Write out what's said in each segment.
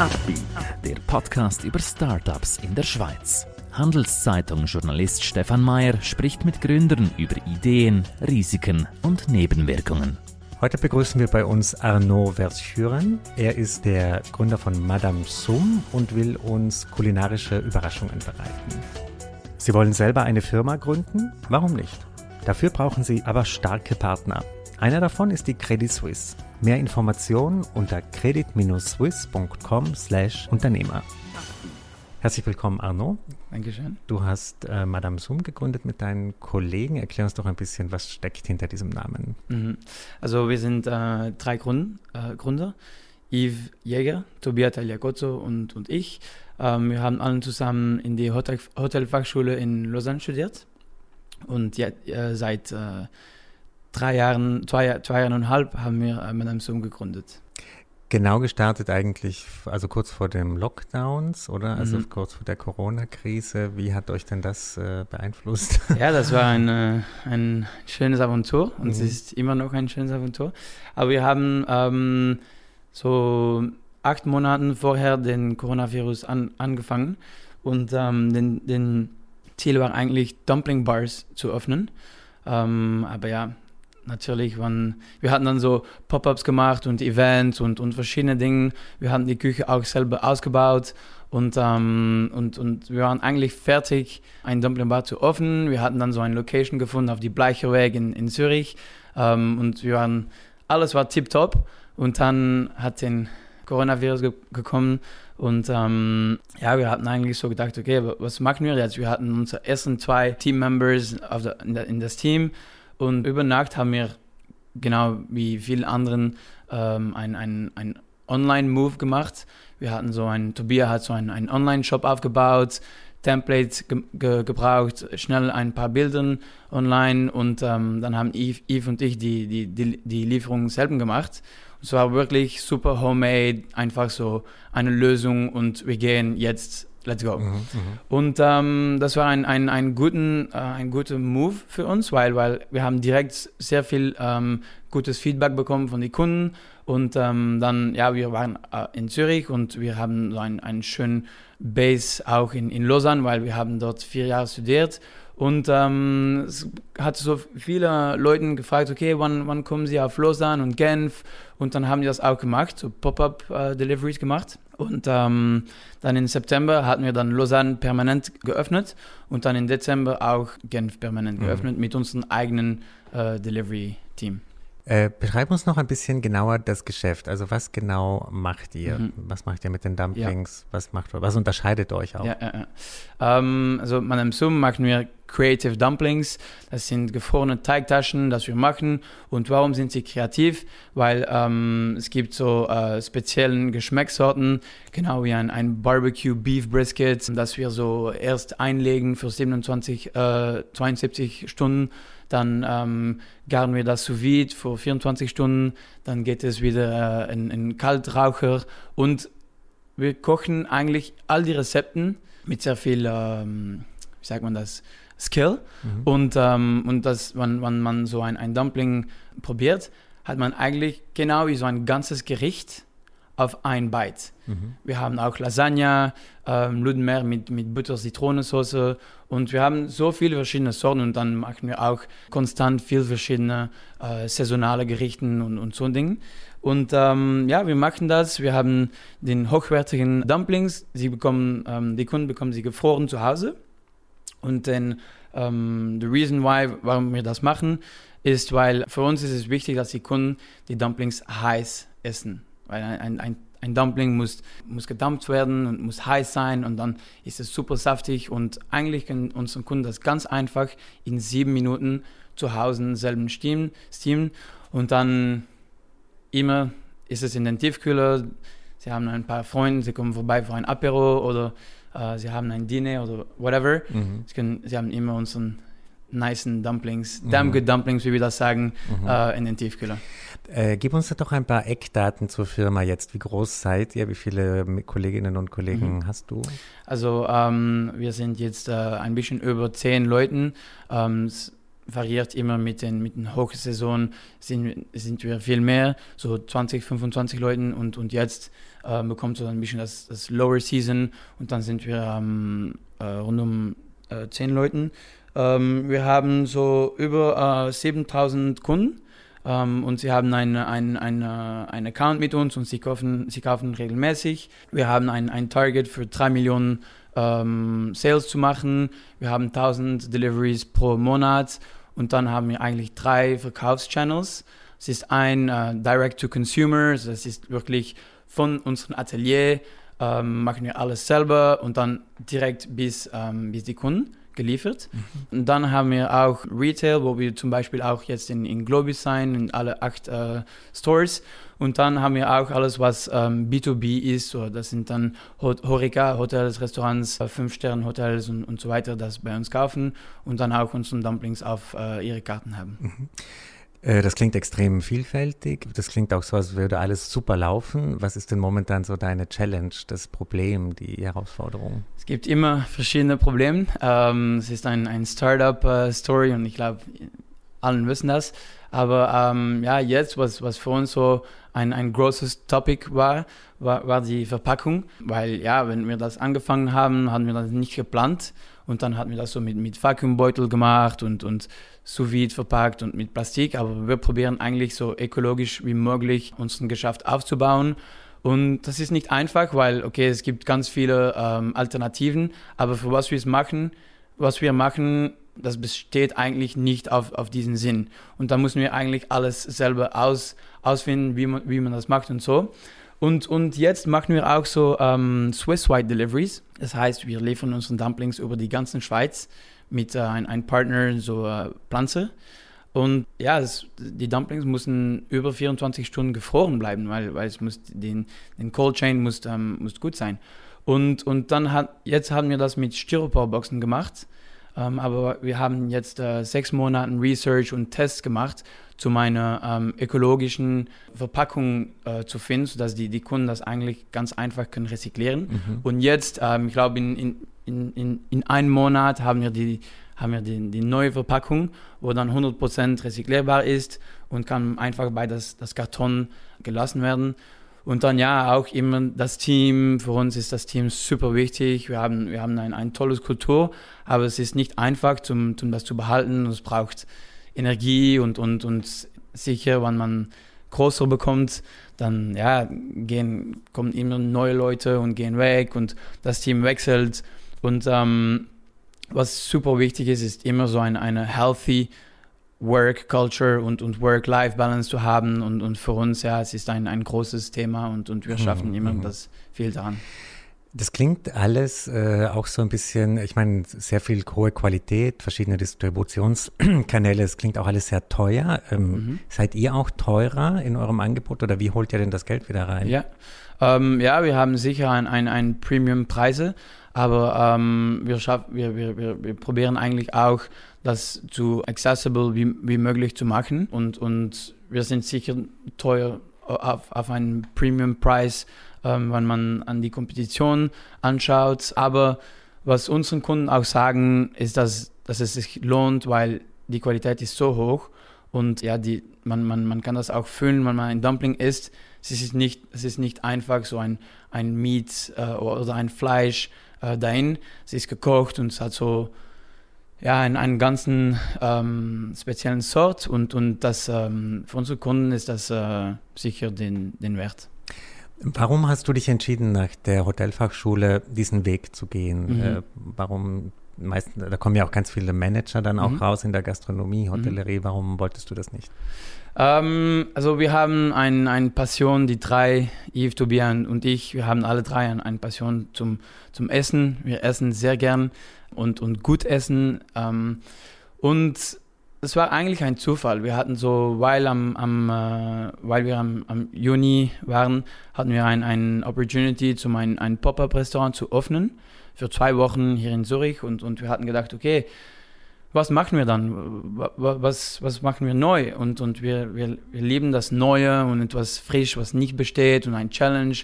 Upbeat, der Podcast über Startups in der Schweiz. Handelszeitung-Journalist Stefan Mayer spricht mit Gründern über Ideen, Risiken und Nebenwirkungen. Heute begrüßen wir bei uns Arnaud Verschuren. Er ist der Gründer von Madame Sum und will uns kulinarische Überraschungen bereiten. Sie wollen selber eine Firma gründen? Warum nicht? Dafür brauchen Sie aber starke Partner. Einer davon ist die Credit Suisse. Mehr Informationen unter credit-swiss.com/Unternehmer. Herzlich willkommen, Arno. Dankeschön. Du hast äh, Madame Zoom gegründet mit deinen Kollegen. Erklär uns doch ein bisschen, was steckt hinter diesem Namen. Mhm. Also wir sind äh, drei Grund, äh, Gründer. Yves Jäger, Tobias Tagliacozzo und, und ich. Ähm, wir haben alle zusammen in die Hotel, Hotelfachschule in Lausanne studiert. Und ja, äh, seit äh, drei Jahren, zwei, zwei Jahren und halb haben wir äh, Madame Zoom gegründet. Genau gestartet eigentlich, also kurz vor dem Lockdowns, oder? Also Mhm. kurz vor der Corona-Krise. Wie hat euch denn das äh, beeinflusst? Ja, das war ein, äh, ein schönes Aventur und es Mhm. ist immer noch ein schönes Aventur. Aber wir haben ähm, so acht Monate vorher den Coronavirus an, angefangen und ähm, den, den Ziel war eigentlich Dumpling Bars zu öffnen. Ähm, aber ja, natürlich, waren, wir hatten dann so Pop-ups gemacht und Events und, und verschiedene Dinge. Wir haben die Küche auch selber ausgebaut und, ähm, und, und wir waren eigentlich fertig, ein Dumpling Bar zu öffnen. Wir hatten dann so eine Location gefunden auf die Bleicherweg in, in Zürich ähm, und wir waren, alles war tipptopp und dann hat den Coronavirus ge gekommen und ähm, ja, wir hatten eigentlich so gedacht, okay, wa- was machen wir jetzt? Wir hatten unsere ersten zwei Team-Members in, in das Team und über Nacht haben wir genau wie viele anderen ähm, ein, ein, ein Online-Move gemacht. Wir hatten so ein, Tobias hat so einen, einen Online-Shop aufgebaut, Templates ge ge gebraucht, schnell ein paar Bilder online und ähm, dann haben Yves, Yves und ich die, die, die, die Lieferung selber gemacht. Es war wirklich super homemade, einfach so eine Lösung und wir gehen jetzt, let's go. Mhm, mhm. Und ähm, das war ein, ein, ein, guten, äh, ein guter Move für uns, weil, weil wir haben direkt sehr viel ähm, gutes Feedback bekommen von den Kunden. Und ähm, dann, ja, wir waren äh, in Zürich und wir haben so einen, einen schönen Base auch in, in Lausanne, weil wir haben dort vier Jahre studiert. Und ähm, es hat so viele Leute gefragt, okay, wann, wann kommen sie auf Lausanne und Genf? Und dann haben die das auch gemacht, so Pop-up-Deliveries gemacht. Und ähm, dann im September hatten wir dann Lausanne permanent geöffnet und dann im Dezember auch Genf permanent Mhm. geöffnet mit unserem eigenen äh, Delivery-Team. Äh, beschreib uns noch ein bisschen genauer das Geschäft. Also was genau macht ihr? Mhm. Was macht ihr mit den Dumplings? Was macht was unterscheidet euch auch? Ja, ja, ja. Ähm, also man im Sum machen wir Creative Dumplings. Das sind gefrorene Teigtaschen, das wir machen. Und warum sind sie kreativ? Weil ähm, es gibt so äh, speziellen Geschmackssorten, genau wie ein, ein Barbecue Beef Brisket, das wir so erst einlegen für 27, äh, 72 Stunden. Dann ähm, garen wir das sous vide für 24 Stunden. Dann geht es wieder äh, in, in Kaltraucher und wir kochen eigentlich all die Rezepten mit sehr viel, ähm, wie sagt man das, Skill. Mhm. Und, ähm, und das, wenn, wenn man so ein, ein Dumpling probiert, hat man eigentlich genau wie so ein ganzes Gericht auf ein Bite. Mhm. Wir haben auch Lasagne, ähm, Ludenmeer mit, mit Butter, Zitronensauce und wir haben so viele verschiedene Sorten und dann machen wir auch konstant viel verschiedene äh, saisonale Gerichten und, und so ein Ding. Und ähm, ja, wir machen das. Wir haben den hochwertigen Dumplings. Sie bekommen, ähm, die Kunden bekommen sie gefroren zu Hause. Und dann, ähm, the reason why, warum wir das machen, ist, weil für uns ist es wichtig, dass die Kunden die Dumplings heiß essen. Weil ein, ein, ein, Dumpling muss, muss gedampft werden und muss heiß sein und dann ist es super saftig und eigentlich können unsere Kunden das ganz einfach in sieben Minuten zu Hause selben steamen, steamen und dann immer ist es in den Tiefkühler. Sie haben ein paar Freunde, sie kommen vorbei für ein Apero oder äh, sie haben ein Dinner oder whatever. Mhm. Sie, können, sie haben immer unseren nice Dumplings, Mhm. damn good Dumplings, wie wir das sagen, Mhm. äh, in den Tiefkühler. Äh, gib uns doch ein paar Eckdaten zur Firma jetzt. Wie groß seid ihr? Wie viele Kolleginnen und Kollegen Mhm. hast du? Also ähm, wir sind jetzt äh, ein bisschen über zehn Leuten. Ähm, s- variiert immer mit den, mit den Hochsaison, sind, sind wir viel mehr, so 20, 25 Leuten und, und jetzt äh, bekommt so ein bisschen das, das Lower Season und dann sind wir ähm, äh, rund um äh, 10 Leuten. Ähm, wir haben so über äh, 7000 Kunden. Ähm, und sie haben einen ein, ein, ein Account mit uns und sie kaufen, sie kaufen regelmäßig. Wir haben ein, ein Target für 3 Millionen ähm, Sales zu machen. Wir haben 1000 Deliveries pro Monat und dann haben wir eigentlich drei Verkaufschannels. Es ist ein äh, Direct to Consumer, das ist wirklich von unserem Atelier ähm, machen wir alles selber und dann direkt bis, ähm, bis die Kunden geliefert. Mhm. Und dann haben wir auch Retail, wo wir zum Beispiel auch jetzt in, in Globus sein, in alle acht äh, Stores. Und dann haben wir auch alles, was ähm, B2B ist. So, das sind dann Horeca, Hotels, Restaurants, äh, Fünf-Sterne-Hotels und, und so weiter, das bei uns kaufen und dann auch unsere Dumplings auf äh, ihre Karten haben. Mhm. Äh, das klingt extrem vielfältig. Das klingt auch so, als würde alles super laufen. Was ist denn momentan so deine Challenge, das Problem, die Herausforderung? Es gibt immer verschiedene Probleme. Ähm, es ist ein, ein Startup-Story und ich glaube, allen wissen das. Aber ähm, ja, jetzt, was, was für uns so ein, ein großes Topic war, war, war die Verpackung. Weil ja, wenn wir das angefangen haben, haben wir das nicht geplant. Und dann hatten wir das so mit, mit Vakuumbeutel gemacht und, und sous vide verpackt und mit Plastik. Aber wir probieren eigentlich so ökologisch wie möglich unseren Geschäft aufzubauen. Und das ist nicht einfach, weil, okay, es gibt ganz viele ähm, Alternativen. Aber für was wir es machen, was wir machen, das besteht eigentlich nicht auf, auf diesen Sinn. Und da müssen wir eigentlich alles selber aus, ausfinden, wie man, wie man das macht und so. Und, und jetzt machen wir auch so ähm, Swiss-wide Deliveries. Das heißt, wir liefern unsere Dumplings über die ganze Schweiz mit äh, einem Partner, so äh, Pflanze. Und ja, es, die Dumplings müssen über 24 Stunden gefroren bleiben, weil, weil es muss den, den Cold Chain muss, ähm, muss gut sein. Und, und dann hat, jetzt haben wir das mit Styroporboxen gemacht. Ähm, aber wir haben jetzt äh, sechs Monate Research und Tests gemacht, zu meiner ähm, ökologischen Verpackung äh, zu finden, sodass die, die Kunden das eigentlich ganz einfach können rezyklieren. Mhm. Und jetzt, ähm, ich glaube, in, in, in, in einem Monat haben wir die haben wir die, die neue Verpackung, wo dann 100% recycelbar ist und kann einfach bei das, das Karton gelassen werden. Und dann ja, auch immer das Team. Für uns ist das Team super wichtig. Wir haben, wir haben ein, ein tolles Kultur, aber es ist nicht einfach, zum, zum das zu behalten. Es braucht Energie und, und, und sicher, wenn man größer bekommt, dann ja, gehen, kommen immer neue Leute und gehen weg und das Team wechselt. Und ähm, was super wichtig ist, ist immer so ein, eine healthy Work Culture und, und Work-Life-Balance zu haben. Und, und für uns, ja, es ist ein, ein großes Thema und, und wir mhm, schaffen mhm. immer das viel daran. Das klingt alles äh, auch so ein bisschen, ich meine, sehr viel hohe Qualität, verschiedene Distributionskanäle, es klingt auch alles sehr teuer. Ähm, mhm. Seid ihr auch teurer in eurem Angebot oder wie holt ihr denn das Geld wieder rein? Ja, ähm, ja wir haben sicher ein, ein, ein Premium-Preise, aber ähm, wir, schaff, wir, wir, wir, wir probieren eigentlich auch, das zu accessible wie, wie möglich zu machen. Und, und wir sind sicher teuer auf, auf einen Premium-Preis, ähm, wenn man an die Kompetition anschaut. Aber was unsere Kunden auch sagen, ist, dass, dass es sich lohnt, weil die Qualität ist so hoch und ja, die, man, man, man kann das auch fühlen, wenn man ein Dumpling isst. Es ist nicht, es ist nicht einfach so ein, ein Meat äh, oder ein Fleisch äh, dahin. Es ist gekocht und es hat so ja, in einen ganzen ähm, speziellen Sort und, und das ähm, für unsere Kunden ist das äh, sicher den, den Wert. Warum hast du dich entschieden, nach der Hotelfachschule diesen Weg zu gehen? Mhm. Äh, warum meistens, da kommen ja auch ganz viele Manager dann auch mhm. raus in der Gastronomie, mhm. Hotellerie. Warum wolltest du das nicht? Ähm, also wir haben eine ein Passion, die drei, Yves, Tobias und ich, wir haben alle drei eine Passion zum, zum Essen. Wir essen sehr gern und, und gut essen. Ähm, und es war eigentlich ein Zufall. Wir hatten so, weil, am, am, äh, weil wir am, am, Juni waren, hatten wir ein, ein Opportunity, zum ein, ein Pop-Up-Restaurant zu öffnen für zwei Wochen hier in Zürich. Und, und wir hatten gedacht, okay, was machen wir dann? Was, was machen wir neu? Und, und wir, wir, wir lieben das Neue und etwas frisch, was nicht besteht und ein Challenge.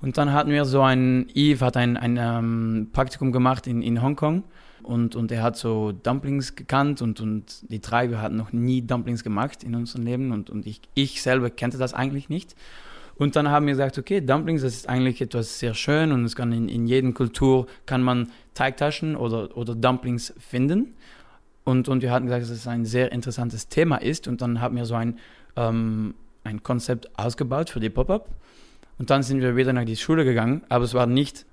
Und dann hatten wir so ein, Eve hat ein, ein ähm, Praktikum gemacht in, in Hongkong Und, und er hat so Dumplings gekannt und, und die drei, wir hatten noch nie Dumplings gemacht in unserem Leben und, und ich, ich selber kannte das eigentlich nicht. Und dann haben wir gesagt, okay, Dumplings, das ist eigentlich etwas sehr schön und es kann in, in jeder Kultur kann man Teigtaschen oder, oder Dumplings finden. Und, und wir hatten gesagt, dass es ein sehr interessantes Thema ist. Und dann haben wir so ein, ähm, ein Konzept ausgebaut für die Pop-Up. Und dann sind wir wieder nach die Schule gegangen, aber es war nicht,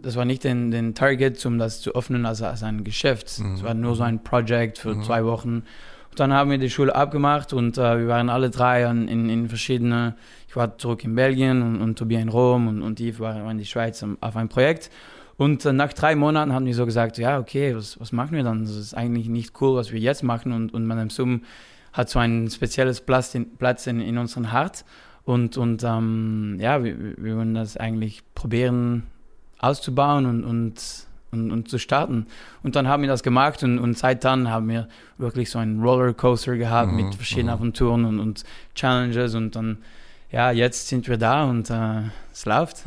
das war nicht den, den Target, um das zu öffnen als, als ein Geschäft. Mhm. Es war nur so ein Projekt für mhm. zwei Wochen. Und dann haben wir die Schule abgemacht und äh, wir waren alle drei an, in, in verschiedene, ich war zurück in Belgien und, und Tobias in Rom und, und Yves war in die Schweiz auf ein Projekt. Und äh, nach drei Monaten haben wir so gesagt, ja, okay, was, was machen wir dann? Das ist eigentlich nicht cool, was wir jetzt machen. Und, und Madame Sum hat so ein spezielles Platz in, Platz in, in unserem Hart. Und, und ähm, ja, wir, wir wollen das eigentlich probieren auszubauen und, und, und, und, zu starten. Und dann haben wir das gemacht und, und seit dann haben wir wirklich so einen Rollercoaster gehabt mhm, mit verschiedenen mhm. Aventuren und, und Challenges und dann ja, jetzt sind wir da und äh, es läuft.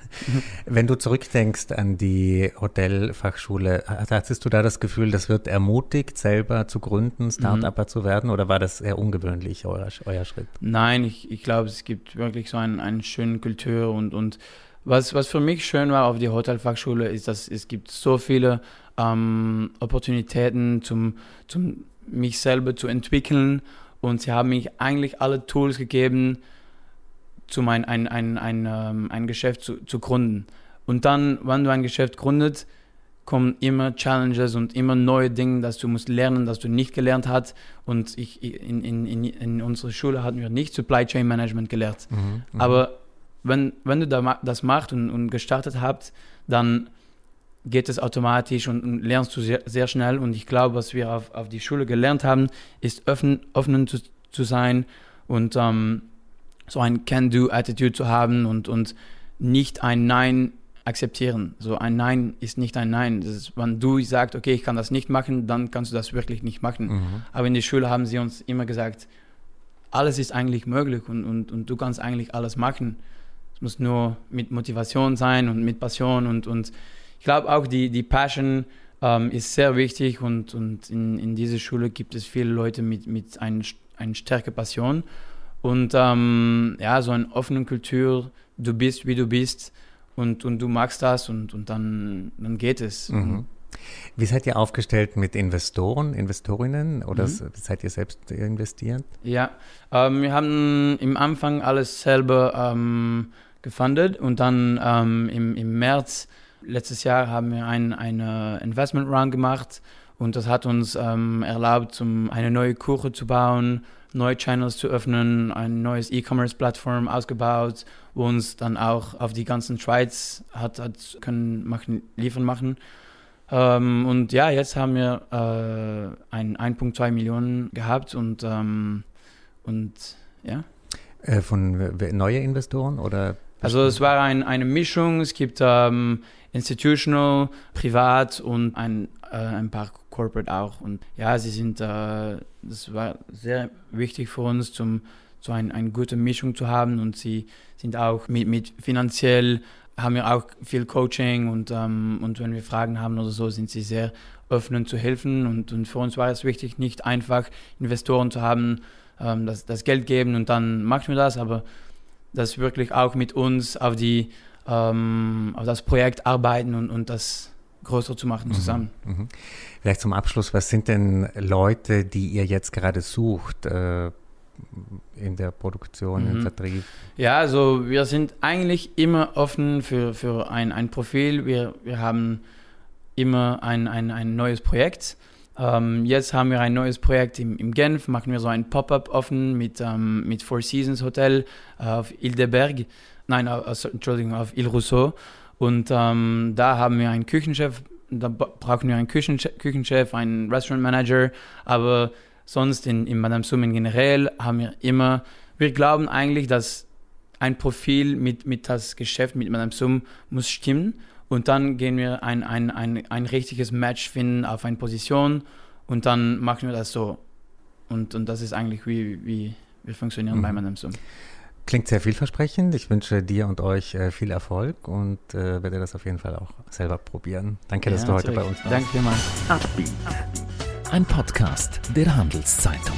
Wenn du zurückdenkst an die Hotelfachschule, hattest du da das Gefühl, das wird ermutigt, selber zu gründen, Start-Upper mhm. zu werden oder war das eher ungewöhnlich, euer, euer Schritt? Nein, ich, ich glaube, es gibt wirklich so eine ein schöne Kultur und, und was, was für mich schön war auf die Hotelfachschule ist, dass es gibt so viele ähm, Opportunitäten zum, zum mich selber zu entwickeln und sie haben mich eigentlich alle Tools gegeben, zum ein, ein, ein, ein, ähm, ein Geschäft zu, zu gründen. Und dann, wenn du ein Geschäft gründet, kommen immer Challenges und immer neue Dinge, dass du musst lernen, dass du nicht gelernt hast. Und ich, in, in, in, in unserer Schule hatten wir nicht Supply Chain Management gelernt. Mhm, mhm. Aber wenn, wenn du das machst und, und gestartet habt, dann geht es automatisch und, und lernst du sehr, sehr, schnell. Und ich glaube, was wir auf, auf die Schule gelernt haben, ist offen, offen zu, zu sein und ähm, so ein Can-Do-Attitude zu haben und, und nicht ein Nein akzeptieren. So ein Nein ist nicht ein Nein. Das ist, wenn du sagst, okay, ich kann das nicht machen, dann kannst du das wirklich nicht machen. Mhm. Aber in der Schule haben sie uns immer gesagt, alles ist eigentlich möglich und, und, und du kannst eigentlich alles machen. Es muss nur mit Motivation sein und mit Passion und, und ich glaube auch die, die Passion ähm, ist sehr wichtig und, und in, in dieser Schule gibt es viele Leute mit, mit einer ein starken Passion und ähm, ja, so eine offene Kultur, du bist, wie du bist und, und du magst das und, und dann, dann geht es. Mhm. Wie seid ihr aufgestellt mit Investoren, Investorinnen oder mhm. seid ihr selbst investiert? Ja, ähm, wir haben im Anfang alles selber ähm, gefundet und dann ähm, im, im März letztes Jahr haben wir ein, eine Investment Run gemacht und das hat uns ähm, erlaubt, um eine neue Kurve zu bauen neue Channels zu öffnen, ein neues E-Commerce-Plattform ausgebaut, wo uns dann auch auf die ganzen Schweiz hat, hat können machen, liefern machen. Ähm, und ja, jetzt haben wir äh, ein 1,2 Millionen gehabt und, ähm, und ja. Äh, von neue Investoren oder? Also es war ein, eine Mischung. Es gibt ähm, Institutional, Privat und ein, äh, ein paar Corporate auch. Und ja, sie sind, äh, das war sehr wichtig für uns, zum, so ein, eine gute Mischung zu haben. Und sie sind auch mit, mit finanziell, haben wir auch viel Coaching und, ähm, und wenn wir Fragen haben oder so, sind sie sehr öffnen zu helfen. Und, und für uns war es wichtig, nicht einfach Investoren zu haben, ähm, das, das Geld geben und dann machen wir das, aber das wirklich auch mit uns auf die ähm, auf das Projekt arbeiten und, und das größer zu machen mhm. zusammen. Mhm. Vielleicht zum Abschluss, was sind denn Leute, die ihr jetzt gerade sucht äh, in der Produktion, mhm. im Vertrieb? Ja, also wir sind eigentlich immer offen für, für ein, ein Profil. Wir, wir haben immer ein, ein, ein neues Projekt. Ähm, jetzt haben wir ein neues Projekt im, im Genf, machen wir so ein Pop-up offen mit, ähm, mit Four Seasons Hotel auf Ile de Berg, nein, Entschuldigung, auf Ile Rousseau. Und ähm, da haben wir einen Küchenchef, da brauchen wir einen Küchenchef, Küchenchef einen Restaurantmanager, aber sonst in, in Madame Summen generell haben wir immer, wir glauben eigentlich, dass ein Profil mit, mit das Geschäft mit Madame Sum muss stimmen und dann gehen wir ein, ein, ein, ein richtiges Match finden auf eine Position und dann machen wir das so. Und, und das ist eigentlich, wie, wie wir funktionieren mhm. bei Madame Sum. Klingt sehr vielversprechend. Ich wünsche dir und euch äh, viel Erfolg und äh, werde das auf jeden Fall auch selber probieren. Danke, ja, dass du heute bei uns warst. Danke vielmals. Ein Podcast der Handelszeitung.